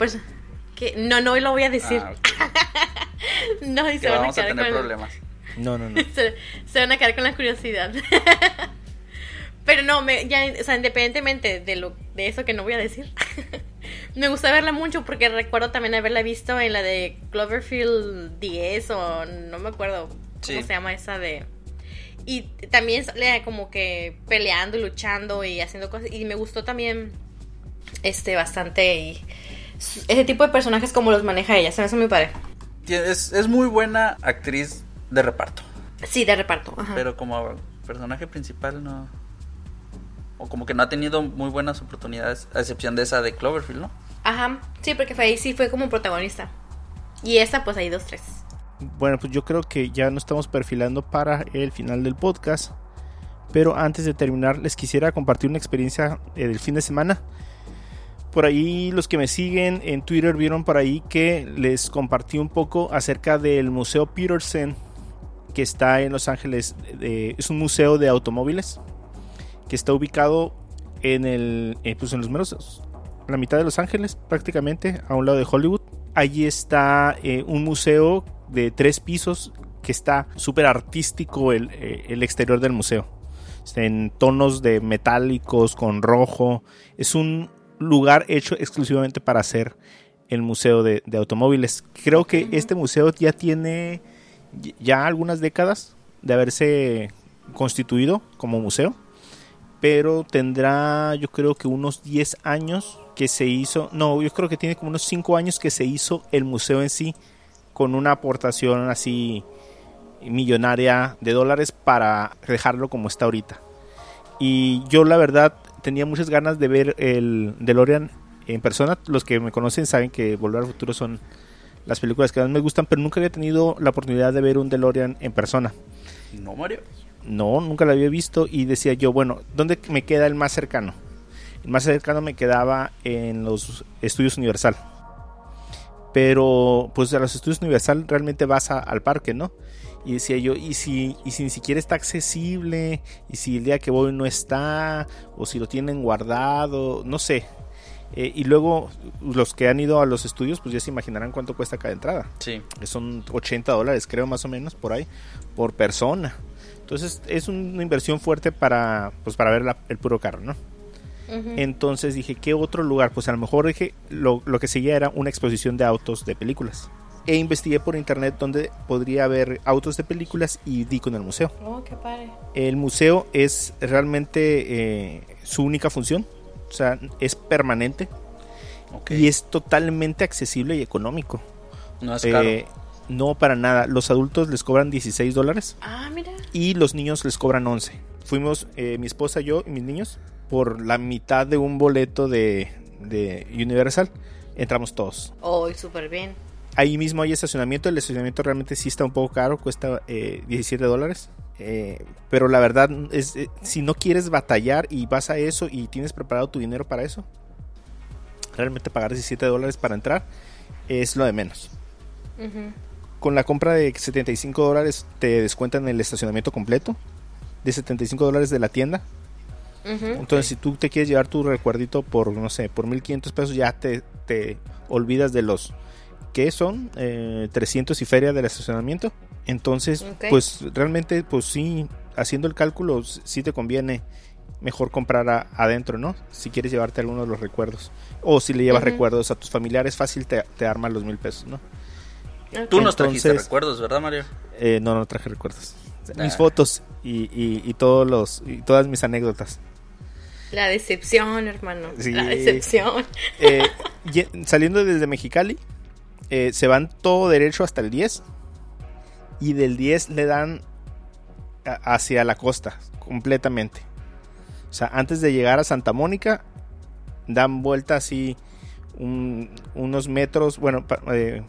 que no no lo voy a decir. Ah, no, y que se van a vamos a quedar tener con el- problemas. No, no, no. se, se van a quedar con la curiosidad. Pero no, me, ya, o sea, independientemente de lo de eso que no voy a decir, me gusta verla mucho porque recuerdo también haberla visto en la de Cloverfield 10 o no me acuerdo cómo se llama esa de y también sale como que peleando y luchando y haciendo cosas y me gustó también este bastante y ese tipo de personajes como los maneja ella, se me hace muy padre. Es, es muy buena actriz de reparto. Sí, de reparto. Ajá. Pero como personaje principal no. O como que no ha tenido muy buenas oportunidades, a excepción de esa de Cloverfield, ¿no? Ajá, sí, porque fue ahí sí fue como protagonista. Y esta, pues ahí dos, tres. Bueno, pues yo creo que ya nos estamos perfilando para el final del podcast. Pero antes de terminar, les quisiera compartir una experiencia eh, del fin de semana. Por ahí los que me siguen en Twitter vieron por ahí que les compartí un poco acerca del Museo Peterson que está en Los Ángeles. Es un museo de automóviles que está ubicado en el, eh, pues en los meros, la mitad de Los Ángeles prácticamente, a un lado de Hollywood. Allí está eh, un museo de tres pisos que está súper artístico el, eh, el exterior del museo. En tonos de metálicos con rojo. Es un lugar hecho exclusivamente para hacer el museo de, de automóviles. Creo que este museo ya tiene ya algunas décadas de haberse constituido como museo, pero tendrá yo creo que unos 10 años que se hizo, no, yo creo que tiene como unos 5 años que se hizo el museo en sí con una aportación así millonaria de dólares para dejarlo como está ahorita. Y yo la verdad tenía muchas ganas de ver el DeLorean en persona. Los que me conocen saben que Volver al Futuro son las películas que más me gustan, pero nunca había tenido la oportunidad de ver un DeLorean en persona. No, Mario. No, nunca lo había visto y decía yo, bueno, ¿dónde me queda el más cercano? El más cercano me quedaba en los estudios Universal. Pero pues a los estudios Universal realmente vas a- al parque, ¿no? Y decía yo, ¿y si, ¿y si ni siquiera está accesible? ¿Y si el día que voy no está? ¿O si lo tienen guardado? No sé. Eh, y luego los que han ido a los estudios pues ya se imaginarán cuánto cuesta cada entrada Sí. que son 80 dólares, creo más o menos, por ahí, por persona. Entonces es una inversión fuerte para, pues, para ver la- el puro carro, ¿no? Entonces dije, ¿qué otro lugar? Pues a lo mejor dije, lo, lo que seguía era una exposición de autos de películas. E investigué por internet donde podría haber autos de películas y di con el museo. Oh, qué padre. El museo es realmente eh, su única función, o sea, es permanente Ok. y es totalmente accesible y económico. no es caro. Eh, No, para nada. Los adultos les cobran 16 dólares Ah, mira. y los niños les cobran 11. Fuimos eh, mi esposa, yo y mis niños por la mitad de un boleto de, de Universal. Entramos todos. Oh, súper bien. Ahí mismo hay estacionamiento. El estacionamiento realmente sí está un poco caro, cuesta eh, 17 dólares. Eh, pero la verdad es, eh, si no quieres batallar y vas a eso y tienes preparado tu dinero para eso, realmente pagar 17 dólares para entrar es lo de menos. Con la compra de 75 dólares te descuentan el estacionamiento completo de 75 dólares de la tienda. Entonces, si tú te quieres llevar tu recuerdito por, no sé, por 1500 pesos, ya te, te olvidas de los que son Eh, 300 y feria del estacionamiento. Entonces, pues realmente, pues sí, haciendo el cálculo, sí te conviene mejor comprar a- adentro, ¿no? Si quieres llevarte alguno de los recuerdos. O si le llevas recuerdos a tus familiares, fácil te, te arman los mil pesos, ¿no? Tú nos trajiste recuerdos, ¿verdad, Mario? Eh, no, no traje recuerdos. Mis Ah. fotos y, y- y todos los, y todas mis anécdotas. La decepción, hermano. Sí. La decepción. Eh, saliendo desde Mexicali, eh, se van todo derecho hasta el 10. Y del 10 le dan hacia la costa, completamente. O sea, antes de llegar a Santa Mónica, dan vuelta así un- unos metros, bueno, eh,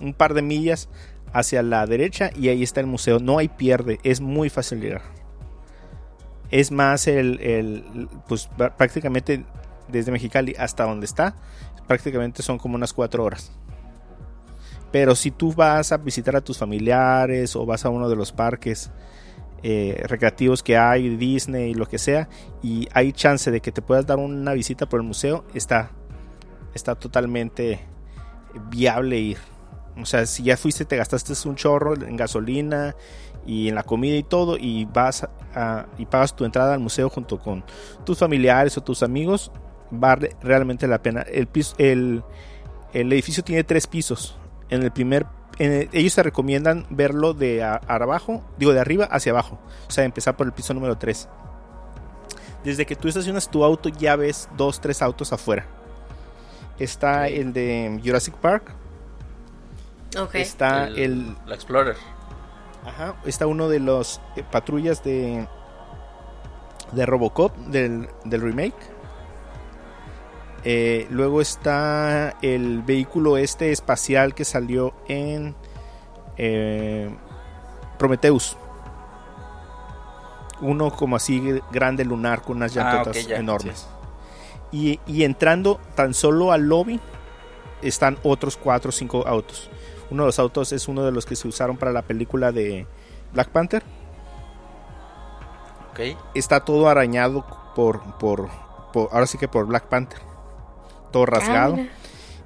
un par de millas hacia la derecha y ahí está el museo. No hay pierde, es muy fácil llegar. Es más el, el- pues prácticamente desde Mexicali hasta donde está, prácticamente son como unas cuatro horas. Pero si tú vas a visitar a tus familiares o vas a uno de los parques eh, recreativos que hay, Disney y lo que sea, y hay chance de que te puedas dar una visita por el museo, está, está totalmente viable ir. O sea, si ya fuiste, te gastaste un chorro en gasolina y en la comida y todo, y vas a- y pagas tu entrada al museo junto con tus familiares o tus amigos, vale realmente la pena. El, edificio tiene tres pisos. En el primer, en el- ellos te recomiendan verlo de a- abajo, digo de arriba hacia abajo. O sea, empezar por el piso número 3. Desde que tú estacionas tu auto ya ves dos, tres autos afuera. Está el de Jurassic Park. Ok. Está el, La Explorer. Ajá, está uno de los eh, patrullas de de Robocop del, del remake. Eh, luego está el vehículo este espacial que salió en eh, Prometheus. Uno como así grande lunar con unas Ah, llantotas ya, enormes. Y, y entrando tan solo al lobby están otros 4 o 5 autos. Uno de los autos es uno de los que se usaron para la película de Black Panther. Está todo arañado por, por, por- ahora sí que por Black Panther. Todo rasgado. Ah, mira.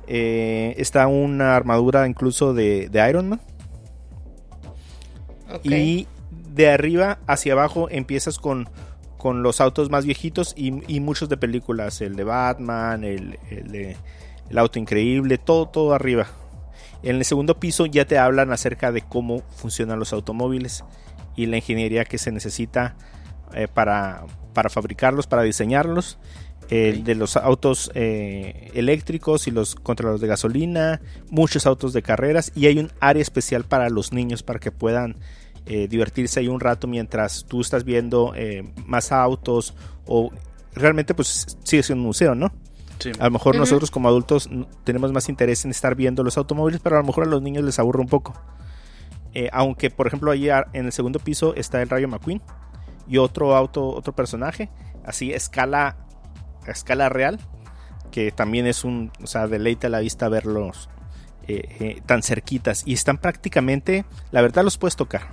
Eh, está una armadura incluso de, de Iron Man. Y de arriba hacia abajo empiezas con, con los autos más viejitos y, y muchos de películas. El de Batman, el, el de El Auto Increíble, todo, todo arriba. En el segundo piso ya te hablan acerca de cómo funcionan los automóviles y la ingeniería que se necesita eh, para, para fabricarlos, para diseñarlos. El de los autos eh, eléctricos y los contra los de gasolina, muchos autos de carreras y hay un área especial para los niños para que puedan eh, divertirse ahí un rato mientras tú estás viendo eh, más autos o realmente pues sigue siendo un museo, ¿no? Sí. A lo mejor nosotros como adultos tenemos más interés en estar viendo los automóviles, pero a lo mejor a los niños les aburre un poco. Eh, aunque, por ejemplo, ahí a- en el segundo piso está el Rayo McQueen y otro auto, otro personaje, así escala, a escala real, que también es un, o sea, deleite a la vista verlos eh, eh, tan cerquitas y están prácticamente, la verdad los puedes tocar.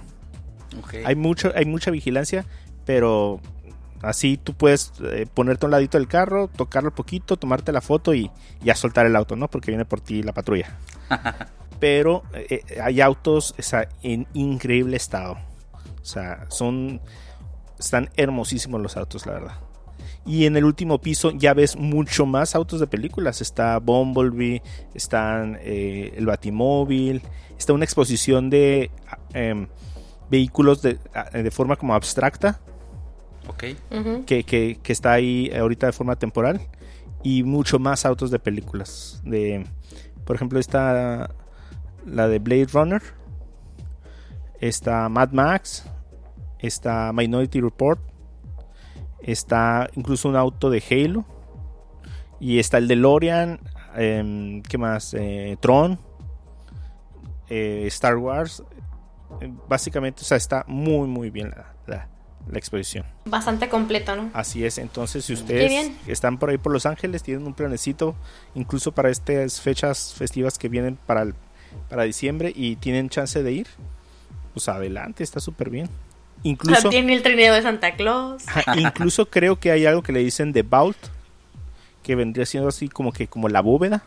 Hay mucho, hay mucha vigilancia, pero así tú puedes eh, ponerte a un ladito del carro, tocarlo un poquito, tomarte la foto y ya soltar el auto, ¿no? Porque viene por ti la patrulla. pero hay autos o sea, en increíble estado. O sea, son están hermosísimos los autos, la verdad. Y en el último piso ya ves mucho más autos de películas. Está Bumblebee, están eh, el Batimóvil, está una exposición de em, vehículos de, de forma como abstracta Ok. Que, que- que está ahí ahorita de forma temporal y mucho más autos de películas. De, por ejemplo, está la de Blade Runner, está Mad Max, está Minority Report, está incluso un auto de Halo, y está el DeLorean, eh, ¿qué más? Eh, Tron, eh, Star Wars. Eh, Básicamente, o sea, está muy, muy bien la, la- la exposición. Bastante completo, ¿no? Así es, entonces si ustedes están por ahí por Los Ángeles, tienen un planecito, incluso para estas fechas festivas que vienen para, el- para diciembre y tienen chance de ir, pues adelante, está súper bien. O sea, Incluso, tiene el trineo de Santa Claus. incluso creo que hay algo que le dicen The Vault, que vendría siendo así como que como la bóveda,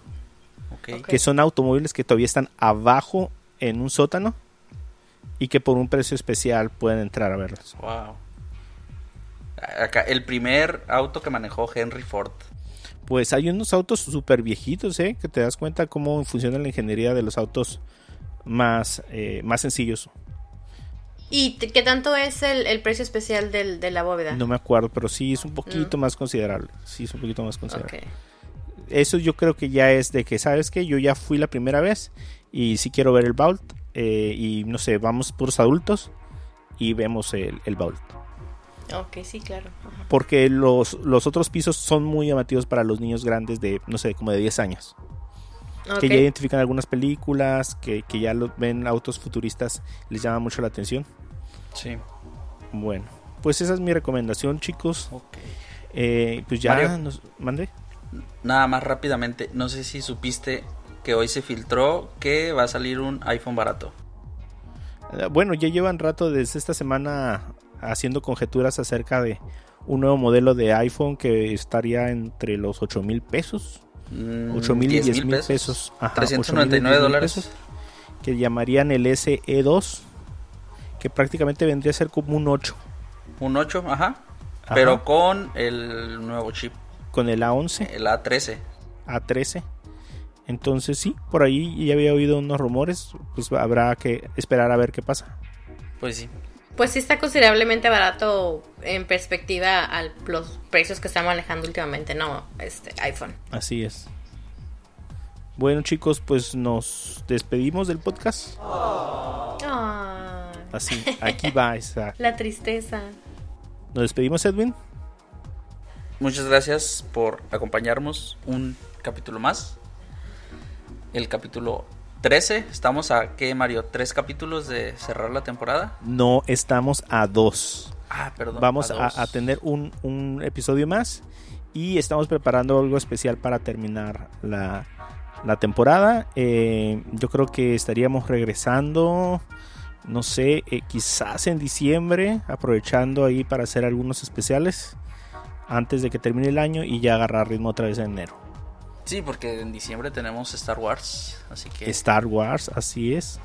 que son automóviles que todavía están abajo en un sótano y que por un precio especial pueden entrar a verlos. Wow. Acá, el primer auto que manejó Henry Ford. Pues hay unos autos súper viejitos, ¿eh? Que te das cuenta cómo funciona la ingeniería de los autos más, eh, más sencillos. ¿Y qué tanto es el, el precio especial del, de la bóveda? No me acuerdo, pero sí es un poquito Mm. más considerable. Sí es un poquito más considerable. Eso yo creo que ya es de que, ¿sabes qué? Yo ya fui la primera vez y sí quiero ver el Vault. eh, y no sé, vamos puros adultos y vemos el, el Vault. Ok, sí, claro. Ajá. Porque los, los otros pisos son muy llamativos para los niños grandes de, no sé, como de 10 años. Que ya identifican algunas películas, que, que ya lo, ven autos futuristas, les llama mucho la atención. Sí. Bueno, pues esa es mi recomendación, chicos. Ok. Eh, pues ya Mario. nos mandé. Nada más rápidamente, no sé si supiste que hoy se filtró que va a salir un iPhone barato. Eh, Bueno, ya llevan rato desde esta semana haciendo conjeturas acerca de un nuevo modelo de iPhone que estaría entre los 8 mil pesos. Mm, 8 mil y 10,000 10 mil pesos. Ajá, 399 8,000 y 10,000 dólares. pesos, Que llamarían el SE2. Que prácticamente vendría a ser como un 8. Un 8, ajá. Ajá. Pero con el nuevo chip, Con el A11. el A13. A13. Entonces sí, por ahí ya había oído unos rumores, pues habrá que esperar a ver qué pasa. Pues sí. Pues sí está considerablemente barato en perspectiva a los precios que está manejando últimamente, ¿no? Este iPhone. Así es. Bueno chicos, pues nos despedimos del podcast. Ay, Así, aquí va esa. la tristeza. Nos despedimos Edwin. Muchas gracias por acompañarnos un capítulo más. El capítulo 13. Estamos a, ¿qué, Mario? ¿Tres capítulos de cerrar la temporada? No estamos a dos. Ah, perdón. Vamos a, a tener un, un episodio más y estamos preparando algo especial para terminar la, la temporada. Eh, yo creo que estaríamos regresando, no sé, eh, quizás en diciembre, aprovechando ahí para hacer algunos especiales antes de que termine el año y ya agarrar ritmo otra vez en enero. Sí, porque en diciembre tenemos Star Wars. Así que Star Wars, así es.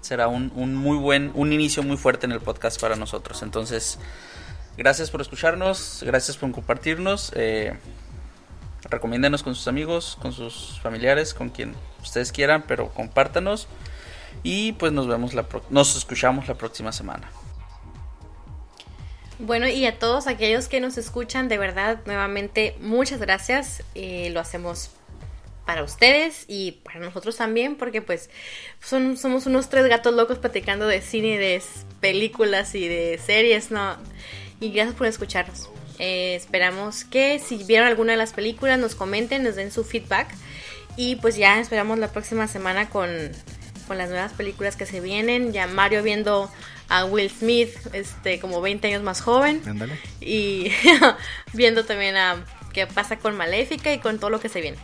será un, un muy buen, un inicio muy fuerte en el podcast para nosotros. Entonces, gracias por escucharnos, gracias por compartirnos. Eh, recomiéndenos con sus amigos, con sus familiares, con quien ustedes quieran, pero compártanos. Y pues nos vemos la pro- nos escuchamos la próxima semana. Bueno, y a todos aquellos que nos escuchan, de verdad, nuevamente, muchas gracias. Eh, lo hacemos para ustedes y para nosotros también, porque pues son, somos unos tres gatos locos platicando de cine, de películas y de series, ¿no? Y gracias por escucharnos. Eh, esperamos que si vieron alguna de las películas nos comenten, nos den su feedback. Y pues ya esperamos la próxima semana con, con las nuevas películas que se vienen. Ya Mario viendo a Will Smith este como 20 años más joven. Ándale. Y viendo también a qué pasa con Maléfica y con todo lo que se viene.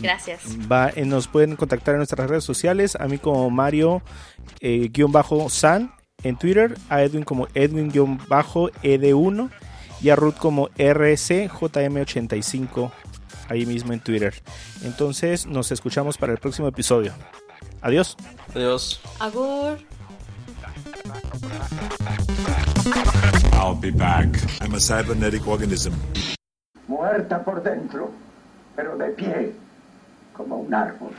Gracias. Va, eh, nos pueden contactar en nuestras redes sociales. A mí como Mario eh, guion bajo San en Twitter. A Edwin como Edwin guion bajo ED1. Y a Ruth como RCJM85 ahí mismo en Twitter. Entonces nos escuchamos para el próximo episodio. Adiós. Adiós. Agur. I'll be back. I'm a cybernetic organism. muerta por dentro, pero de pie, como un árbol.